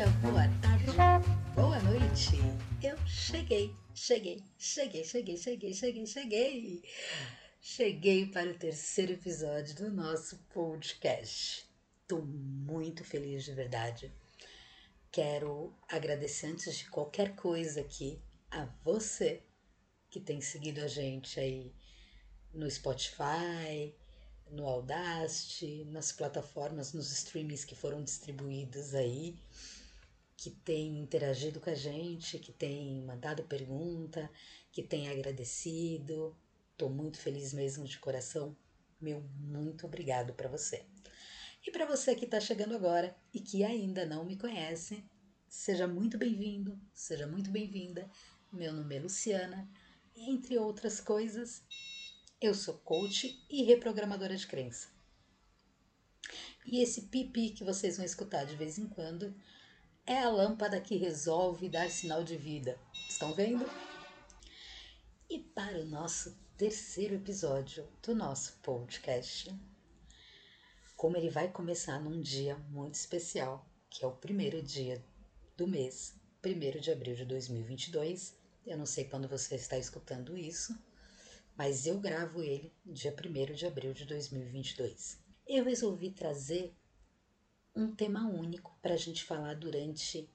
dia, boa tarde, boa noite. Eu cheguei, cheguei, cheguei, cheguei, cheguei, cheguei, cheguei. Cheguei para o terceiro episódio do nosso podcast. Estou muito feliz de verdade. Quero agradecer antes de qualquer coisa aqui a você que tem seguido a gente aí no Spotify, no Audacity, nas plataformas, nos streamings que foram distribuídos aí, que tem interagido com a gente, que tem mandado pergunta, que tem agradecido. Estou muito feliz mesmo de coração. Meu muito obrigado para você. E para você que está chegando agora e que ainda não me conhece, seja muito bem-vindo, seja muito bem-vinda. Meu nome é Luciana e, entre outras coisas, eu sou coach e reprogramadora de crença. E esse pipi que vocês vão escutar de vez em quando é a lâmpada que resolve dar sinal de vida. Estão vendo? E para o nosso terceiro episódio do nosso podcast, como ele vai começar num dia muito especial, que é o primeiro dia do mês, 1 de abril de 2022. Eu não sei quando você está escutando isso, mas eu gravo ele dia 1 de abril de 2022. Eu resolvi trazer um tema único para a gente falar durante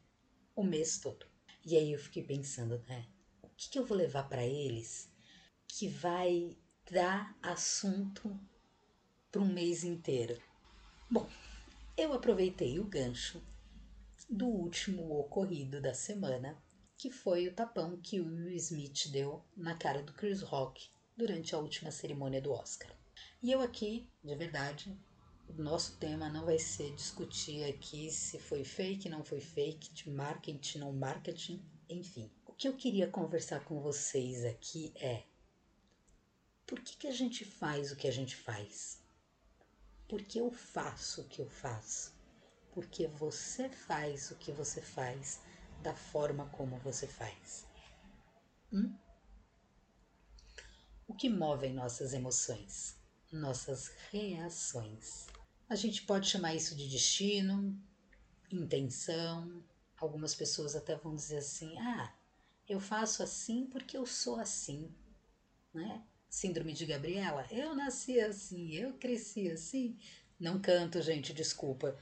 o mês todo. E aí eu fiquei pensando, né? O que, que eu vou levar para eles que vai dar assunto para um mês inteiro? Bom, eu aproveitei o gancho do último ocorrido da semana, que foi o tapão que o Will Smith deu na cara do Chris Rock durante a última cerimônia do Oscar. E eu aqui, de verdade, o nosso tema não vai ser discutir aqui se foi fake, não foi fake, de marketing, não marketing, enfim. O que eu queria conversar com vocês aqui é por que, que a gente faz o que a gente faz? Por que eu faço o que eu faço? Porque você faz o que você faz da forma como você faz. Hum? O que move nossas emoções? Nossas reações. A gente pode chamar isso de destino, intenção. Algumas pessoas até vão dizer assim: ah, eu faço assim porque eu sou assim, né? Síndrome de Gabriela, eu nasci assim, eu cresci assim. Não canto, gente, desculpa.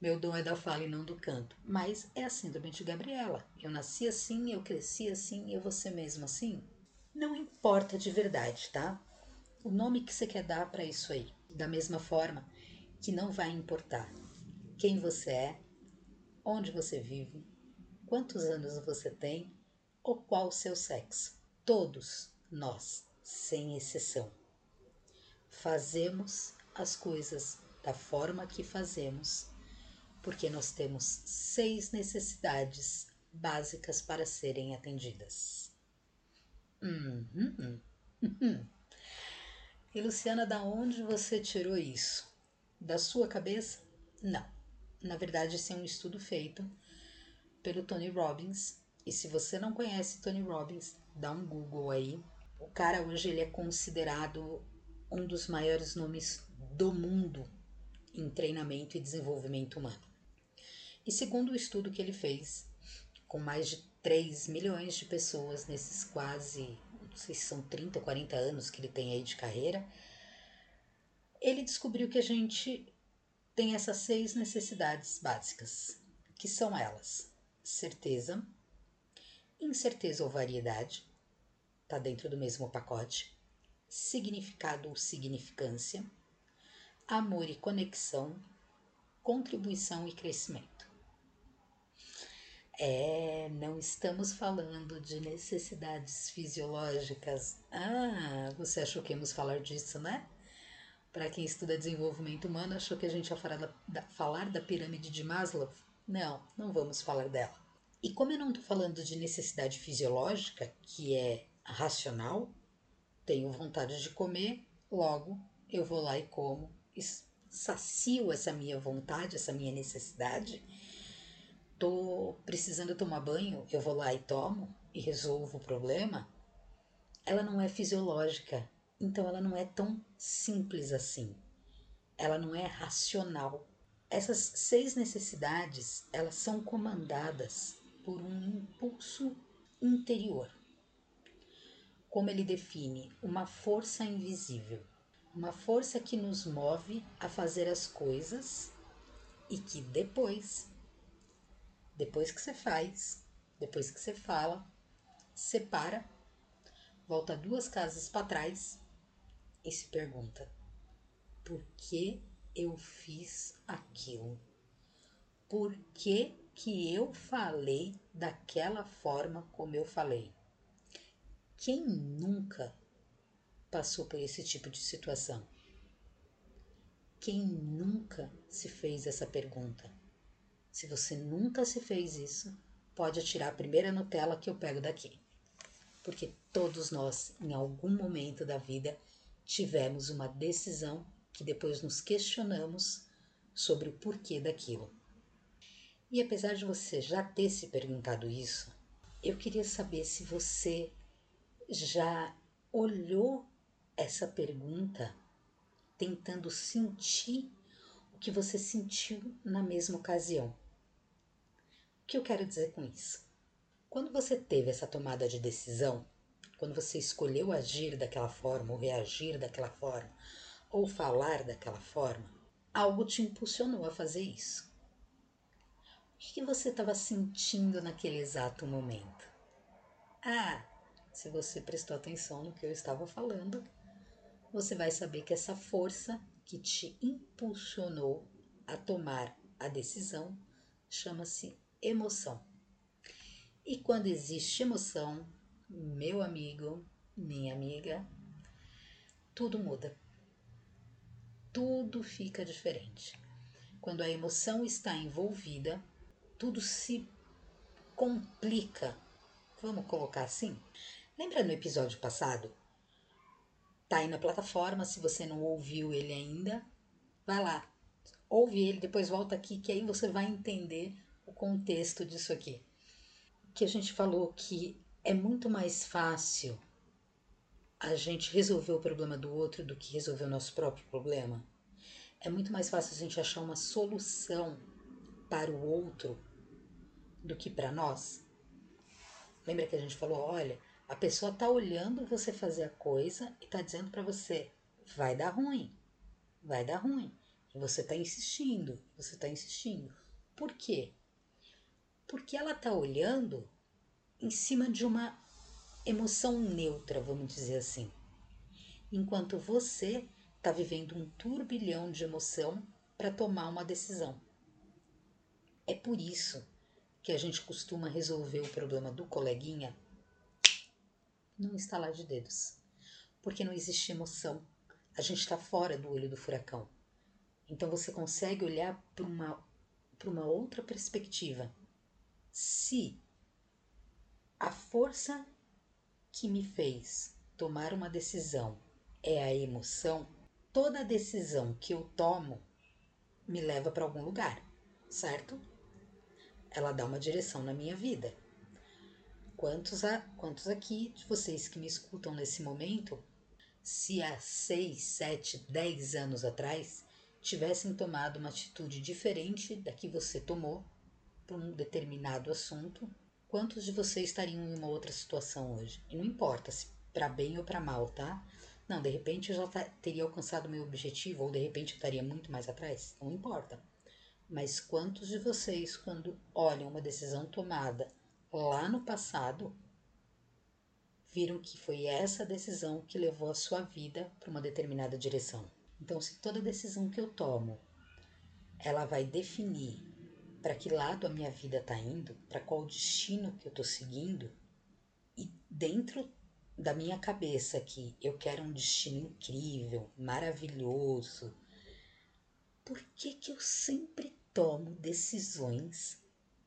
Meu dom é da fala e não do canto. Mas é a síndrome de Gabriela. Eu nasci assim, eu cresci assim, eu vou ser mesmo assim. Não importa de verdade, tá? O nome que você quer dar para isso aí. Da mesma forma que não vai importar quem você é, onde você vive, quantos anos você tem ou qual o seu sexo. Todos nós, sem exceção, fazemos as coisas da forma que fazemos, porque nós temos seis necessidades básicas para serem atendidas. Uhum. Uhum. E Luciana, da onde você tirou isso? Da sua cabeça? Não. Na verdade, esse é um estudo feito pelo Tony Robbins. E se você não conhece Tony Robbins, dá um Google aí. O cara hoje ele é considerado um dos maiores nomes do mundo em treinamento e desenvolvimento humano. E segundo o estudo que ele fez, com mais de 3 milhões de pessoas nesses quase, não sei se são 30 ou 40 anos que ele tem aí de carreira, ele descobriu que a gente tem essas seis necessidades básicas, que são elas: certeza, incerteza ou variedade, tá dentro do mesmo pacote, significado ou significância, amor e conexão, contribuição e crescimento. É, não estamos falando de necessidades fisiológicas. Ah, você achou que íamos falar disso, né? Para quem estuda desenvolvimento humano, achou que a gente ia falar da, da, falar da pirâmide de Maslow? Não, não vamos falar dela. E como eu não estou falando de necessidade fisiológica, que é racional, tenho vontade de comer, logo eu vou lá e como, sacio essa minha vontade, essa minha necessidade tô precisando tomar banho, eu vou lá e tomo e resolvo o problema, ela não é fisiológica. Então ela não é tão simples assim. Ela não é racional. Essas seis necessidades, elas são comandadas por um impulso interior. Como ele define, uma força invisível, uma força que nos move a fazer as coisas e que depois, depois que você faz, depois que você fala, separa, volta duas casas para trás e se pergunta: por que eu fiz aquilo? Por que, que eu falei daquela forma como eu falei? Quem nunca passou por esse tipo de situação? Quem nunca se fez essa pergunta? Se você nunca se fez isso, pode atirar a primeira Nutella que eu pego daqui. Porque todos nós, em algum momento da vida, tivemos uma decisão que depois nos questionamos sobre o porquê daquilo. E apesar de você já ter se perguntado isso, eu queria saber se você já olhou essa pergunta tentando sentir o que você sentiu na mesma ocasião. O que eu quero dizer com isso? Quando você teve essa tomada de decisão, quando você escolheu agir daquela forma, ou reagir daquela forma, ou falar daquela forma, algo te impulsionou a fazer isso. O que você estava sentindo naquele exato momento? Ah, se você prestou atenção no que eu estava falando, você vai saber que essa força que te impulsionou a tomar a decisão chama-se emoção. E quando existe emoção, meu amigo, minha amiga, tudo muda. Tudo fica diferente. Quando a emoção está envolvida, tudo se complica. Vamos colocar assim? Lembra no episódio passado Tá aí na plataforma, se você não ouviu ele ainda, vai lá. Ouve ele, depois volta aqui, que aí você vai entender o contexto disso aqui. Que a gente falou que é muito mais fácil a gente resolver o problema do outro do que resolver o nosso próprio problema. É muito mais fácil a gente achar uma solução para o outro do que para nós. Lembra que a gente falou, olha, a pessoa tá olhando você fazer a coisa e tá dizendo para você: vai dar ruim, vai dar ruim. E você tá insistindo, você tá insistindo. Por quê? Porque ela tá olhando em cima de uma emoção neutra, vamos dizer assim. Enquanto você tá vivendo um turbilhão de emoção para tomar uma decisão. É por isso que a gente costuma resolver o problema do coleguinha num estalar de dedos. Porque não existe emoção. A gente está fora do olho do furacão. Então você consegue olhar para uma, uma outra perspectiva. Se a força que me fez tomar uma decisão é a emoção, toda decisão que eu tomo me leva para algum lugar, certo? Ela dá uma direção na minha vida. Quantos, a, quantos aqui de vocês que me escutam nesse momento, se há 6, 7, 10 anos atrás tivessem tomado uma atitude diferente da que você tomou para um determinado assunto, quantos de vocês estariam em uma outra situação hoje? E não importa se para bem ou para mal, tá? Não, de repente eu já teria alcançado meu objetivo, ou de repente eu estaria muito mais atrás, não importa. Mas quantos de vocês, quando olham uma decisão tomada lá no passado, viram que foi essa decisão que levou a sua vida para uma determinada direção. Então, se toda decisão que eu tomo, ela vai definir para que lado a minha vida está indo, para qual destino que eu estou seguindo, e dentro da minha cabeça que eu quero um destino incrível, maravilhoso, por que que eu sempre tomo decisões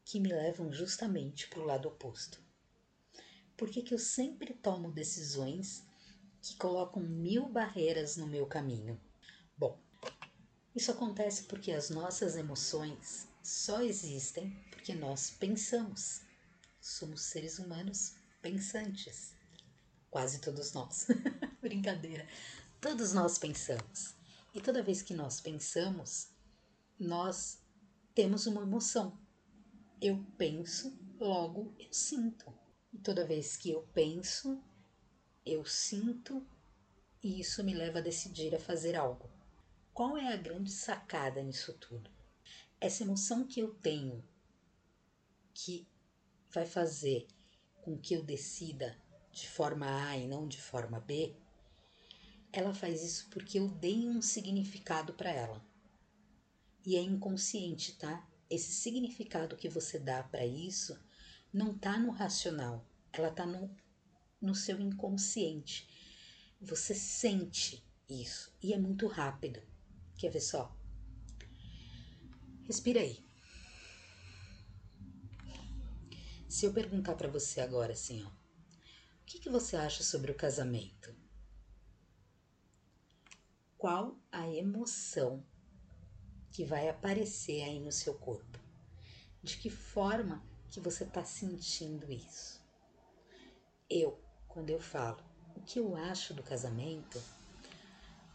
que me levam justamente para o lado oposto? Por que, que eu sempre tomo decisões que colocam mil barreiras no meu caminho? Bom, isso acontece porque as nossas emoções só existem porque nós pensamos. Somos seres humanos pensantes. Quase todos nós. Brincadeira. Todos nós pensamos. E toda vez que nós pensamos, nós temos uma emoção. Eu penso, logo eu sinto. E toda vez que eu penso, eu sinto e isso me leva a decidir a fazer algo. Qual é a grande sacada nisso tudo? Essa emoção que eu tenho que vai fazer com que eu decida de forma A e não de forma B, ela faz isso porque eu dei um significado para ela. E é inconsciente, tá? Esse significado que você dá para isso não tá no racional, ela tá no, no seu inconsciente. Você sente isso e é muito rápido. Quer ver só? Respira aí. Se eu perguntar para você agora assim, ó, o que, que você acha sobre o casamento? Qual a emoção que vai aparecer aí no seu corpo? De que forma que você está sentindo isso? Eu, quando eu falo o que eu acho do casamento,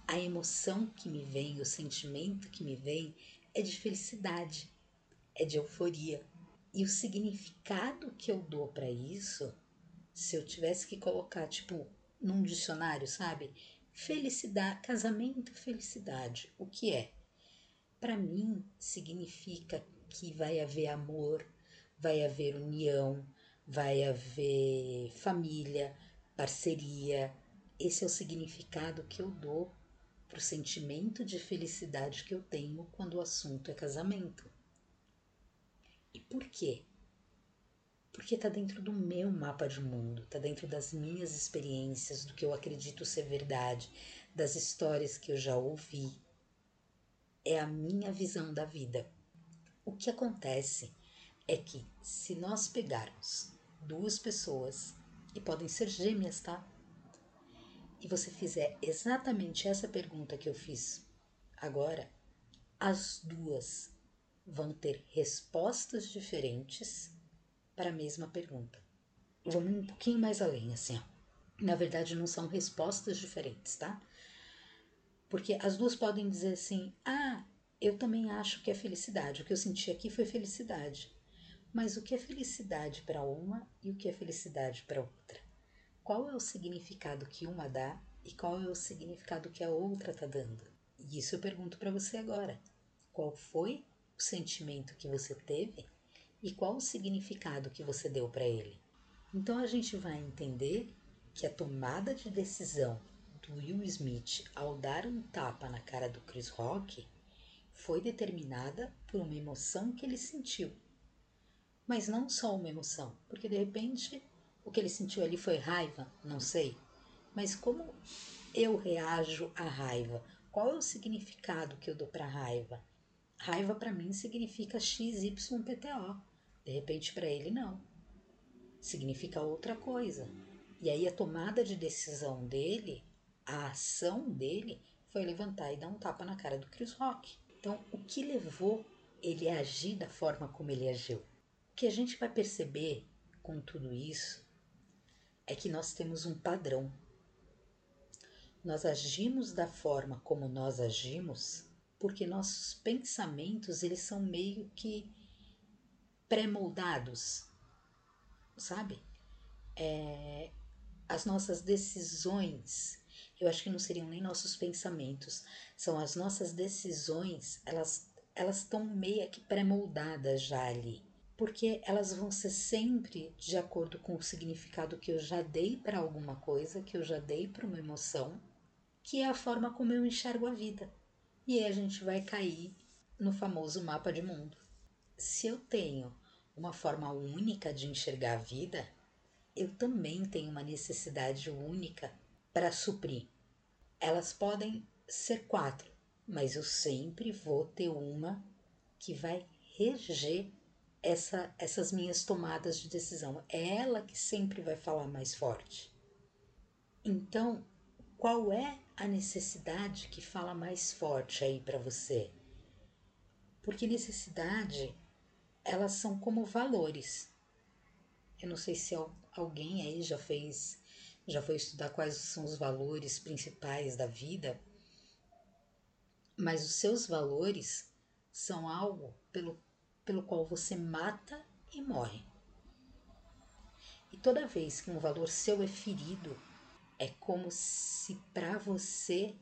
a emoção que me vem, o sentimento que me vem é de felicidade, é de euforia. E o significado que eu dou para isso, se eu tivesse que colocar, tipo, num dicionário, sabe? Felicidade, casamento, felicidade. O que é? Para mim, significa que vai haver amor, vai haver união, vai haver família, parceria. Esse é o significado que eu dou para o sentimento de felicidade que eu tenho quando o assunto é casamento. E por quê? Porque está dentro do meu mapa de mundo, está dentro das minhas experiências, do que eu acredito ser verdade, das histórias que eu já ouvi. É a minha visão da vida. O que acontece é que se nós pegarmos duas pessoas e podem ser gêmeas, tá? E você fizer exatamente essa pergunta que eu fiz agora, as duas vão ter respostas diferentes para a mesma pergunta. Vamos um pouquinho mais além, assim, ó. Na verdade, não são respostas diferentes, tá? Porque as duas podem dizer assim: ah, eu também acho que é felicidade. O que eu senti aqui foi felicidade. Mas o que é felicidade para uma e o que é felicidade para outra? Qual é o significado que uma dá e qual é o significado que a outra está dando? E isso eu pergunto para você agora. Qual foi o sentimento que você teve e qual o significado que você deu para ele? Então a gente vai entender que a tomada de decisão do Will Smith ao dar um tapa na cara do Chris Rock foi determinada por uma emoção que ele sentiu mas não só uma emoção, porque de repente o que ele sentiu ali foi raiva, não sei. Mas como eu reajo à raiva? Qual é o significado que eu dou para raiva? Raiva para mim significa XYPTO. De repente para ele não. Significa outra coisa. E aí a tomada de decisão dele, a ação dele foi levantar e dar um tapa na cara do Chris Rock. Então, o que levou ele a agir da forma como ele agiu? que a gente vai perceber com tudo isso é que nós temos um padrão. Nós agimos da forma como nós agimos porque nossos pensamentos eles são meio que pré-moldados, sabe? É, as nossas decisões, eu acho que não seriam nem nossos pensamentos, são as nossas decisões, elas elas estão meio que pré-moldadas já ali porque elas vão ser sempre de acordo com o significado que eu já dei para alguma coisa, que eu já dei para uma emoção, que é a forma como eu enxergo a vida. E aí a gente vai cair no famoso mapa de mundo. Se eu tenho uma forma única de enxergar a vida, eu também tenho uma necessidade única para suprir. Elas podem ser quatro, mas eu sempre vou ter uma que vai reger essa, essas minhas tomadas de decisão. É ela que sempre vai falar mais forte. Então, qual é a necessidade que fala mais forte aí para você? Porque necessidade, elas são como valores. Eu não sei se alguém aí já fez, já foi estudar quais são os valores principais da vida, mas os seus valores são algo pelo, pelo qual você mata e morre. E toda vez que um valor seu é ferido, é como se para você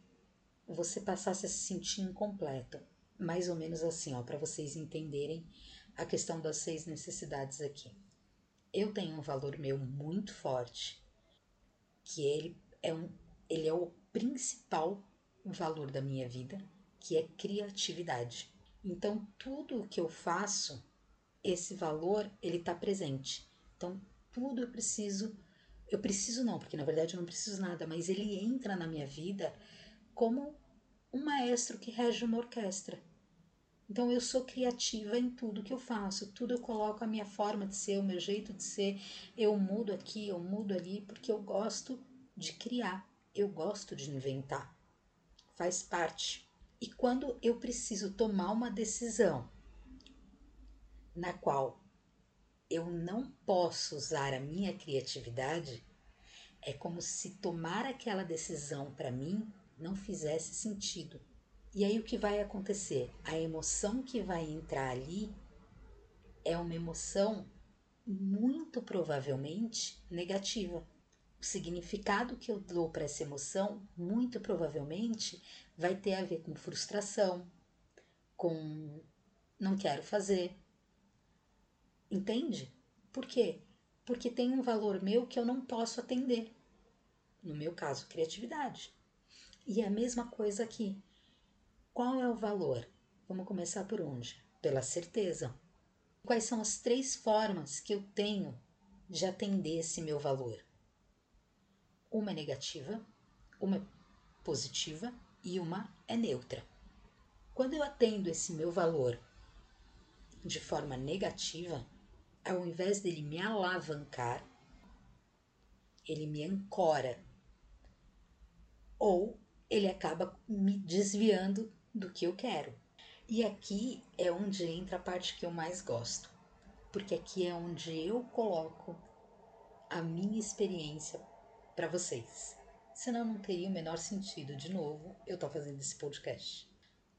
você passasse a se sentir incompleto. Mais ou menos assim, ó, para vocês entenderem a questão das seis necessidades aqui. Eu tenho um valor meu muito forte, que ele é um ele é o principal valor da minha vida, que é criatividade. Então, tudo que eu faço, esse valor, ele está presente. Então, tudo eu preciso, eu preciso não, porque na verdade eu não preciso nada, mas ele entra na minha vida como um maestro que rege uma orquestra. Então eu sou criativa em tudo que eu faço, tudo eu coloco a minha forma de ser, o meu jeito de ser, eu mudo aqui, eu mudo ali, porque eu gosto de criar, eu gosto de inventar. Faz parte. E quando eu preciso tomar uma decisão na qual eu não posso usar a minha criatividade, é como se tomar aquela decisão para mim não fizesse sentido. E aí o que vai acontecer? A emoção que vai entrar ali é uma emoção muito provavelmente negativa. O significado que eu dou para essa emoção, muito provavelmente, vai ter a ver com frustração, com não quero fazer. Entende? Por quê? Porque tem um valor meu que eu não posso atender. No meu caso, criatividade. E é a mesma coisa aqui. Qual é o valor? Vamos começar por onde? Pela certeza. Quais são as três formas que eu tenho de atender esse meu valor? Uma é negativa, uma é positiva e uma é neutra. Quando eu atendo esse meu valor de forma negativa, ao invés dele me alavancar, ele me ancora ou ele acaba me desviando do que eu quero. E aqui é onde entra a parte que eu mais gosto, porque aqui é onde eu coloco a minha experiência para vocês. Senão não teria o menor sentido, de novo, eu estou fazendo esse podcast.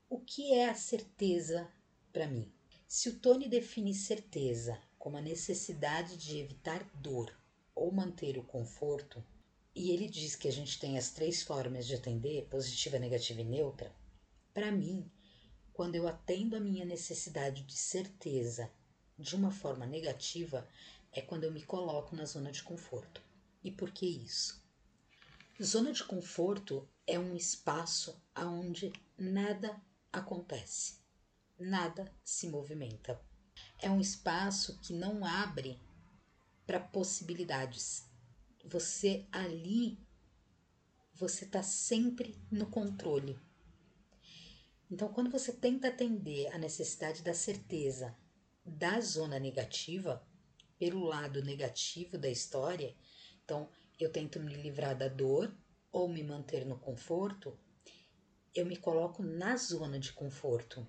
O que é a certeza para mim? Se o Tony define certeza como a necessidade de evitar dor ou manter o conforto, e ele diz que a gente tem as três formas de atender, positiva, negativa e neutra, para mim, quando eu atendo a minha necessidade de certeza de uma forma negativa, é quando eu me coloco na zona de conforto. E por que isso? Zona de conforto é um espaço onde nada acontece, nada se movimenta. É um espaço que não abre para possibilidades. Você ali, você está sempre no controle. Então, quando você tenta atender a necessidade da certeza da zona negativa, pelo lado negativo da história, então eu tento me livrar da dor ou me manter no conforto, eu me coloco na zona de conforto.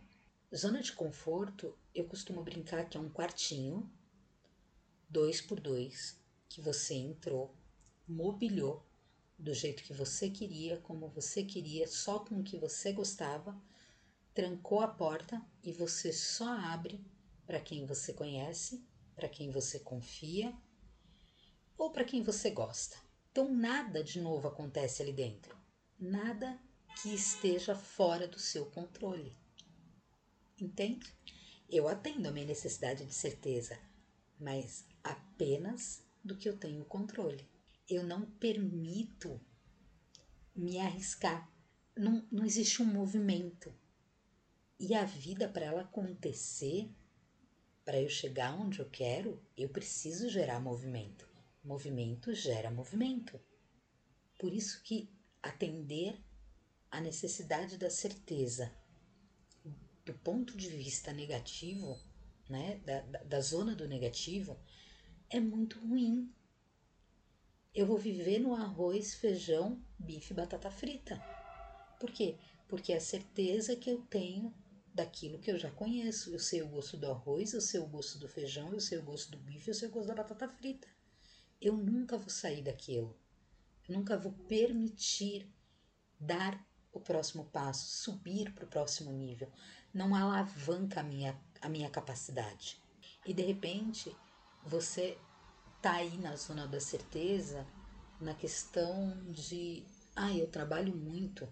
Zona de conforto, eu costumo brincar que é um quartinho, dois por dois, que você entrou, mobiliou do jeito que você queria, como você queria, só com o que você gostava, trancou a porta e você só abre para quem você conhece, para quem você confia ou para quem você gosta. Então nada de novo acontece ali dentro. Nada que esteja fora do seu controle. Entende? Eu atendo a minha necessidade de certeza, mas apenas do que eu tenho controle. Eu não permito me arriscar. Não, não existe um movimento. E a vida, para ela acontecer, para eu chegar onde eu quero, eu preciso gerar movimento. Movimento gera movimento. Por isso que atender à necessidade da certeza do ponto de vista negativo, né, da, da, da zona do negativo, é muito ruim. Eu vou viver no arroz, feijão, bife, batata frita. Por quê? Porque é a certeza que eu tenho daquilo que eu já conheço. Eu sei o gosto do arroz, eu sei o gosto do feijão, eu sei o gosto do bife, eu sei o gosto da batata frita eu nunca vou sair daquilo. Eu nunca vou permitir dar o próximo passo, subir para o próximo nível. não alavanca a minha, a minha capacidade. E de repente você tá aí na zona da certeza, na questão de, ah, eu trabalho muito,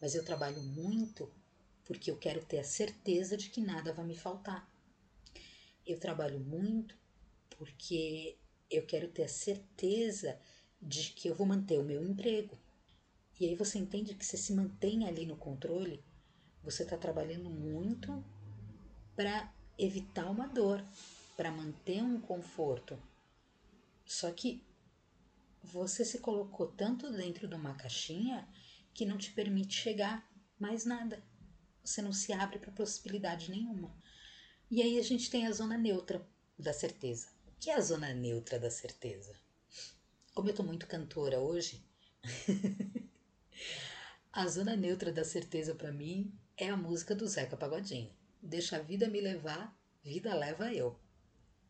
mas eu trabalho muito porque eu quero ter a certeza de que nada vai me faltar. Eu trabalho muito porque eu quero ter a certeza de que eu vou manter o meu emprego. E aí você entende que você se mantém ali no controle, você está trabalhando muito para evitar uma dor, para manter um conforto. Só que você se colocou tanto dentro de uma caixinha que não te permite chegar mais nada. Você não se abre para possibilidade nenhuma. E aí a gente tem a zona neutra da certeza. Que é a zona neutra da certeza? Como eu tô muito cantora hoje, a zona neutra da certeza para mim é a música do Zeca Pagodinho. Deixa a vida me levar, vida leva eu.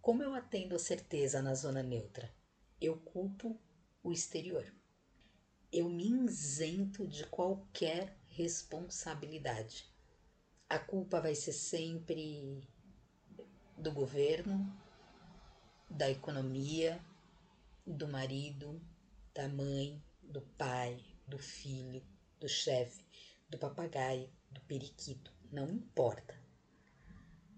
Como eu atendo a certeza na zona neutra? Eu culpo o exterior. Eu me isento de qualquer responsabilidade. A culpa vai ser sempre do governo, da economia, do marido, da mãe, do pai, do filho, do chefe, do papagaio, do periquito, não importa.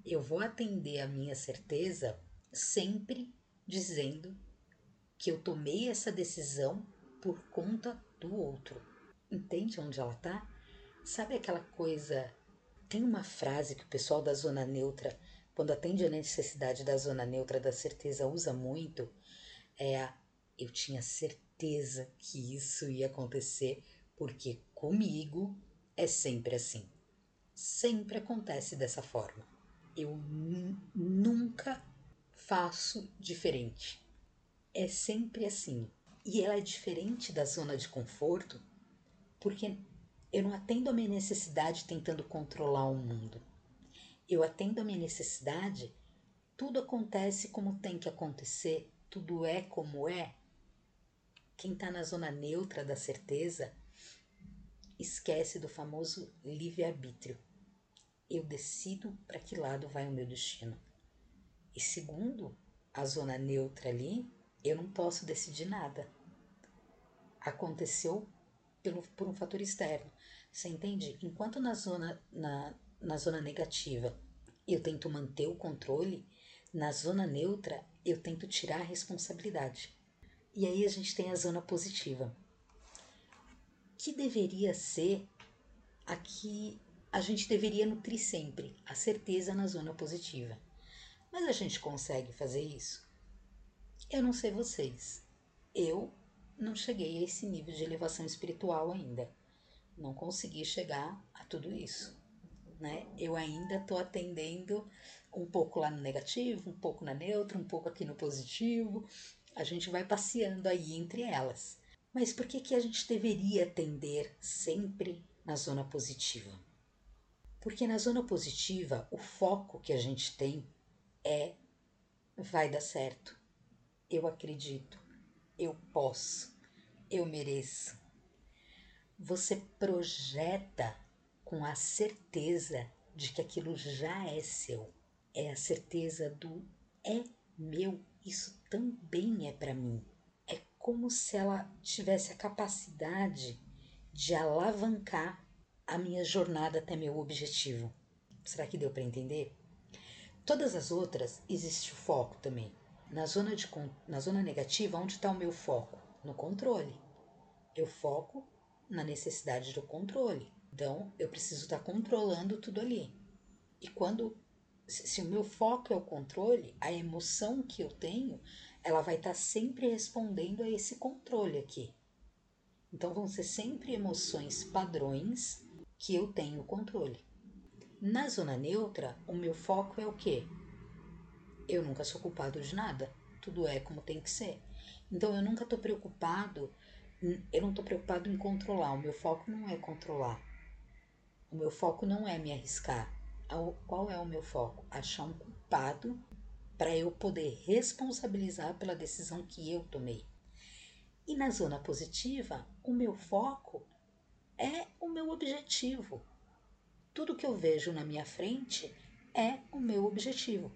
Eu vou atender a minha certeza sempre dizendo que eu tomei essa decisão por conta do outro. Entende onde ela tá? Sabe aquela coisa? Tem uma frase que o pessoal da zona neutra, quando atende a necessidade da zona neutra da certeza, usa muito, é a eu tinha certeza que isso ia acontecer, porque comigo é sempre assim. Sempre acontece dessa forma. Eu nunca faço diferente. É sempre assim. E ela é diferente da zona de conforto porque eu não atendo a minha necessidade tentando controlar o mundo. Eu atendo a minha necessidade, tudo acontece como tem que acontecer, tudo é como é, quem está na zona neutra da certeza esquece do famoso livre-arbítrio. Eu decido para que lado vai o meu destino. E segundo a zona neutra ali, eu não posso decidir nada. Aconteceu pelo, por um fator externo. Você entende? Enquanto na zona, na, na zona negativa eu tento manter o controle, na zona neutra eu tento tirar a responsabilidade. E aí a gente tem a zona positiva, que deveria ser a que a gente deveria nutrir sempre, a certeza na zona positiva. Mas a gente consegue fazer isso? Eu não sei vocês. Eu não cheguei a esse nível de elevação espiritual ainda. Não consegui chegar a tudo isso. Né? Eu ainda estou atendendo um pouco lá no negativo, um pouco na neutra, um pouco aqui no positivo, a gente vai passeando aí entre elas. Mas por que, que a gente deveria tender sempre na zona positiva? Porque na zona positiva, o foco que a gente tem é vai dar certo. Eu acredito. Eu posso. Eu mereço. Você projeta com a certeza de que aquilo já é seu. É a certeza do é meu isso também é para mim. É como se ela tivesse a capacidade de alavancar a minha jornada até meu objetivo. Será que deu para entender? Todas as outras existe o foco também. Na zona, de, na zona negativa, onde está o meu foco? No controle. Eu foco na necessidade do controle. Então, eu preciso estar tá controlando tudo ali. E quando se o meu foco é o controle, a emoção que eu tenho, ela vai estar tá sempre respondendo a esse controle aqui. Então vão ser sempre emoções padrões que eu tenho controle. Na zona neutra, o meu foco é o quê? Eu nunca sou culpado de nada. Tudo é como tem que ser. Então eu nunca estou preocupado, eu não estou preocupado em controlar. O meu foco não é controlar. O meu foco não é me arriscar qual é o meu foco? Achar um culpado para eu poder responsabilizar pela decisão que eu tomei. E na zona positiva, o meu foco é o meu objetivo. tudo que eu vejo na minha frente é o meu objetivo.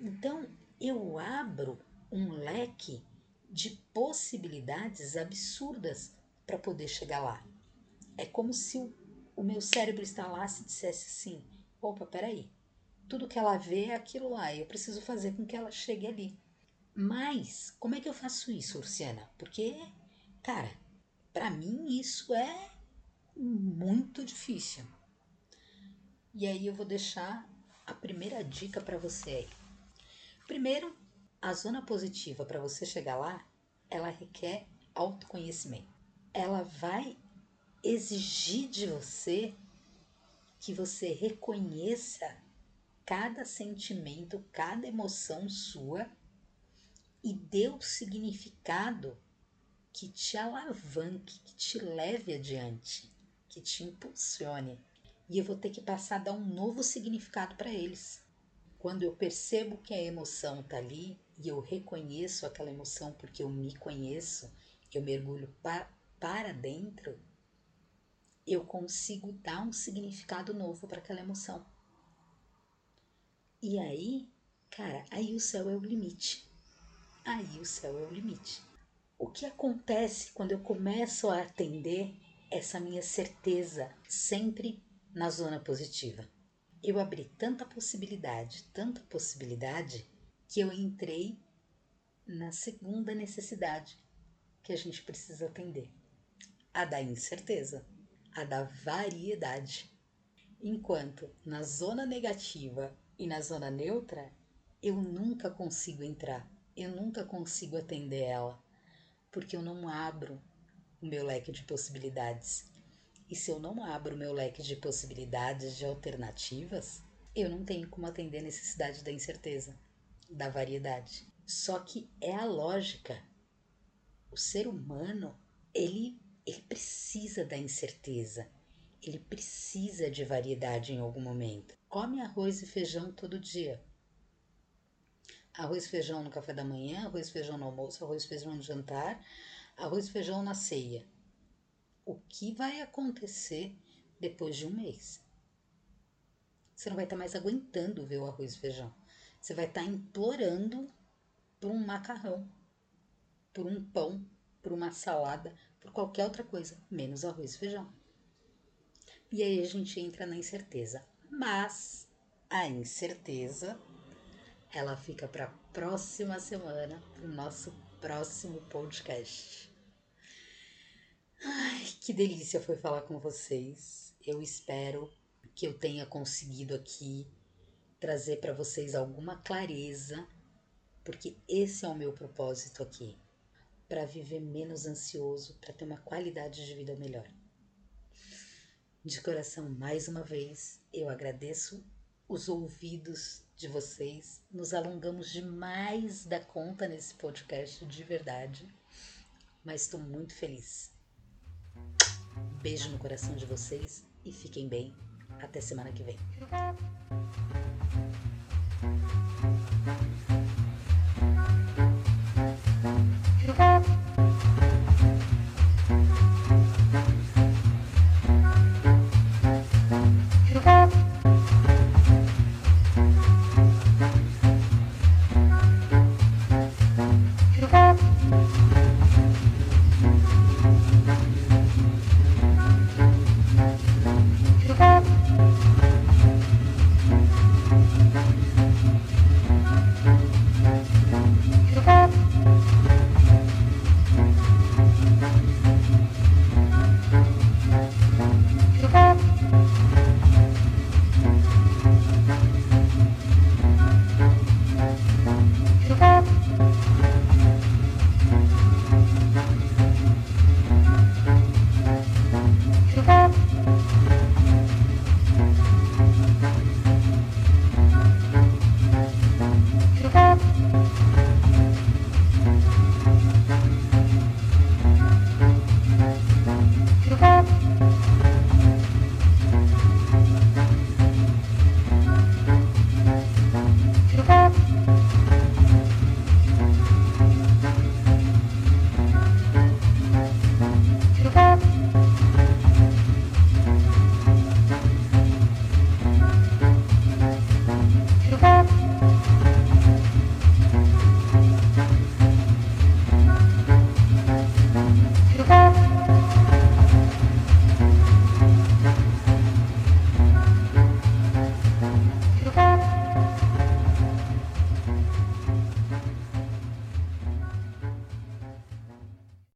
Então, eu abro um leque de possibilidades absurdas para poder chegar lá. É como se o, o meu cérebro instalasse e dissesse assim: opa, peraí, tudo que ela vê é aquilo lá, eu preciso fazer com que ela chegue ali. Mas, como é que eu faço isso, Luciana? Porque, cara, para mim isso é muito difícil. E aí eu vou deixar a primeira dica para você aí. Primeiro, a zona positiva para você chegar lá, ela requer autoconhecimento. Ela vai exigir de você que você reconheça cada sentimento, cada emoção sua e dê o significado que te alavanque, que te leve adiante, que te impulsione. E eu vou ter que passar a dar um novo significado para eles. Quando eu percebo que a emoção está ali e eu reconheço aquela emoção porque eu me conheço, eu mergulho pa para dentro, eu consigo dar um significado novo para aquela emoção. E aí, cara, aí o céu é o limite. Aí o céu é o limite. O que acontece quando eu começo a atender essa minha certeza sempre na zona positiva? Eu abri tanta possibilidade, tanta possibilidade, que eu entrei na segunda necessidade que a gente precisa atender: a da incerteza, a da variedade. Enquanto na zona negativa e na zona neutra, eu nunca consigo entrar, eu nunca consigo atender ela, porque eu não abro o meu leque de possibilidades. E se eu não abro o meu leque de possibilidades, de alternativas, eu não tenho como atender a necessidade da incerteza, da variedade. Só que é a lógica. O ser humano, ele, ele precisa da incerteza, ele precisa de variedade em algum momento come arroz e feijão todo dia. Arroz e feijão no café da manhã, arroz e feijão no almoço, arroz e feijão no jantar, arroz e feijão na ceia. O que vai acontecer depois de um mês? Você não vai estar mais aguentando ver o arroz e feijão. Você vai estar implorando por um macarrão, por um pão, por uma salada, por qualquer outra coisa, menos arroz e feijão. E aí a gente entra na incerteza mas a incerteza ela fica para a próxima semana, para o nosso próximo podcast. Ai, que delícia foi falar com vocês. Eu espero que eu tenha conseguido aqui trazer para vocês alguma clareza, porque esse é o meu propósito aqui, para viver menos ansioso, para ter uma qualidade de vida melhor. De coração, mais uma vez, eu agradeço os ouvidos de vocês. Nos alongamos demais da conta nesse podcast, de verdade. Mas estou muito feliz. Beijo no coração de vocês e fiquem bem. Até semana que vem.